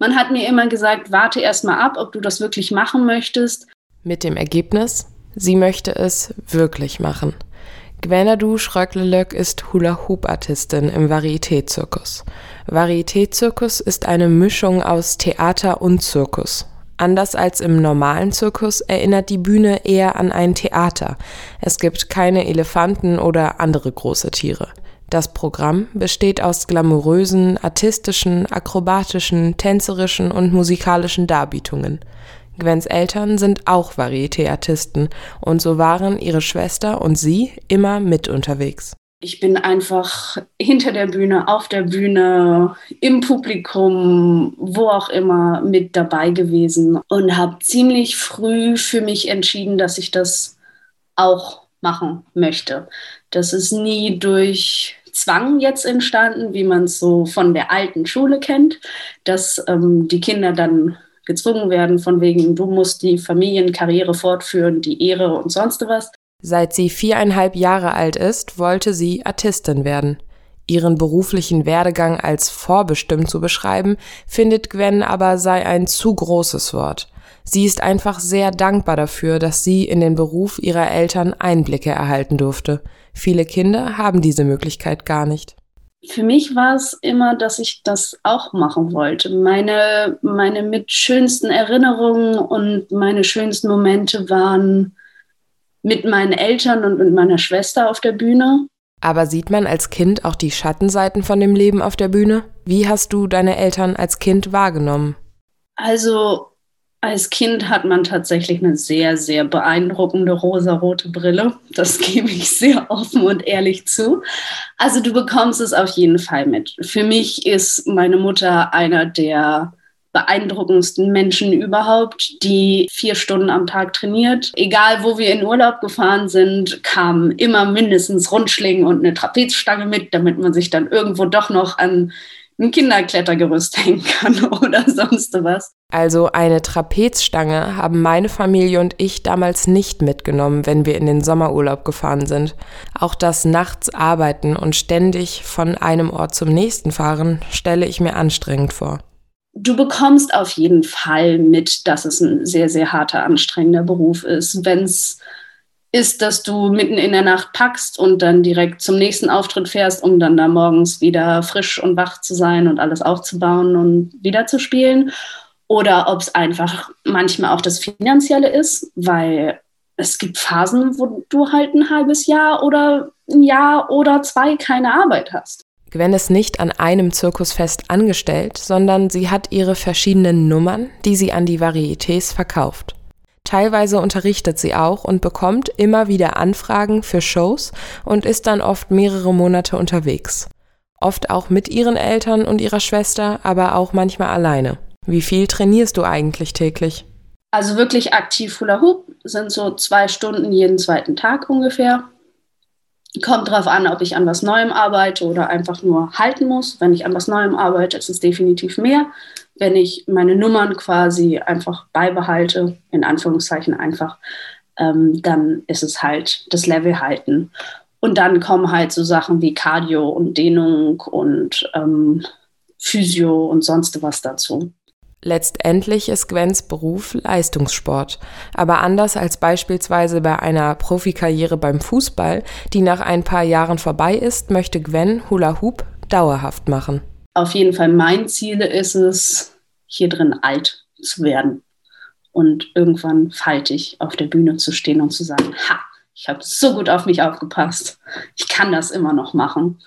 Man hat mir immer gesagt, warte erst mal ab, ob du das wirklich machen möchtest. Mit dem Ergebnis, sie möchte es wirklich machen. Gwenadu Schröcklelök ist Hula-Hoop-Artistin im Varieté-Zirkus. Varieté-Zirkus ist eine Mischung aus Theater und Zirkus. Anders als im normalen Zirkus erinnert die Bühne eher an ein Theater. Es gibt keine Elefanten oder andere große Tiere. Das Programm besteht aus glamourösen, artistischen, akrobatischen, tänzerischen und musikalischen Darbietungen. Gwens Eltern sind auch Varieté-Artisten und so waren ihre Schwester und sie immer mit unterwegs. Ich bin einfach hinter der Bühne, auf der Bühne, im Publikum, wo auch immer mit dabei gewesen und habe ziemlich früh für mich entschieden, dass ich das auch machen möchte. Das ist nie durch Zwang jetzt entstanden, wie man es so von der alten Schule kennt, dass ähm, die Kinder dann gezwungen werden, von wegen, du musst die Familienkarriere fortführen, die Ehre und sonst was. Seit sie viereinhalb Jahre alt ist, wollte sie Artistin werden. Ihren beruflichen Werdegang als vorbestimmt zu beschreiben, findet Gwen aber sei ein zu großes Wort. Sie ist einfach sehr dankbar dafür, dass sie in den Beruf ihrer Eltern Einblicke erhalten durfte. Viele Kinder haben diese Möglichkeit gar nicht. Für mich war es immer, dass ich das auch machen wollte. Meine, meine mit schönsten Erinnerungen und meine schönsten Momente waren mit meinen Eltern und mit meiner Schwester auf der Bühne. Aber sieht man als Kind auch die Schattenseiten von dem Leben auf der Bühne? Wie hast du deine Eltern als Kind wahrgenommen? Also als Kind hat man tatsächlich eine sehr, sehr beeindruckende rosarote Brille. Das gebe ich sehr offen und ehrlich zu. Also du bekommst es auf jeden Fall mit. Für mich ist meine Mutter einer der beeindruckendsten Menschen überhaupt, die vier Stunden am Tag trainiert. Egal, wo wir in Urlaub gefahren sind, kamen immer mindestens Rundschlingen und eine Trapezstange mit, damit man sich dann irgendwo doch noch an ein Kinderklettergerüst hängen kann oder sonst was. Also eine Trapezstange haben meine Familie und ich damals nicht mitgenommen, wenn wir in den Sommerurlaub gefahren sind. Auch das nachts arbeiten und ständig von einem Ort zum nächsten fahren, stelle ich mir anstrengend vor. Du bekommst auf jeden Fall mit, dass es ein sehr, sehr harter, anstrengender Beruf ist. Wenn es ist, dass du mitten in der Nacht packst und dann direkt zum nächsten Auftritt fährst, um dann da morgens wieder frisch und wach zu sein und alles aufzubauen und wieder zu spielen. Oder ob es einfach manchmal auch das Finanzielle ist, weil es gibt Phasen, wo du halt ein halbes Jahr oder ein Jahr oder zwei keine Arbeit hast. Gwen ist nicht an einem Zirkusfest angestellt, sondern sie hat ihre verschiedenen Nummern, die sie an die Varietés verkauft. Teilweise unterrichtet sie auch und bekommt immer wieder Anfragen für Shows und ist dann oft mehrere Monate unterwegs. Oft auch mit ihren Eltern und ihrer Schwester, aber auch manchmal alleine. Wie viel trainierst du eigentlich täglich? Also wirklich aktiv Hula Hoop sind so zwei Stunden jeden zweiten Tag ungefähr. Kommt darauf an, ob ich an was Neuem arbeite oder einfach nur halten muss. Wenn ich an was Neuem arbeite, ist es definitiv mehr wenn ich meine Nummern quasi einfach beibehalte, in Anführungszeichen einfach, ähm, dann ist es halt das Level halten. Und dann kommen halt so Sachen wie Cardio und Dehnung und ähm, Physio und sonst was dazu. Letztendlich ist Gwens Beruf Leistungssport. Aber anders als beispielsweise bei einer Profikarriere beim Fußball, die nach ein paar Jahren vorbei ist, möchte Gwen Hula Hoop dauerhaft machen auf jeden Fall mein Ziel ist es, hier drin alt zu werden und irgendwann faltig auf der Bühne zu stehen und zu sagen, ha, ich habe so gut auf mich aufgepasst, ich kann das immer noch machen.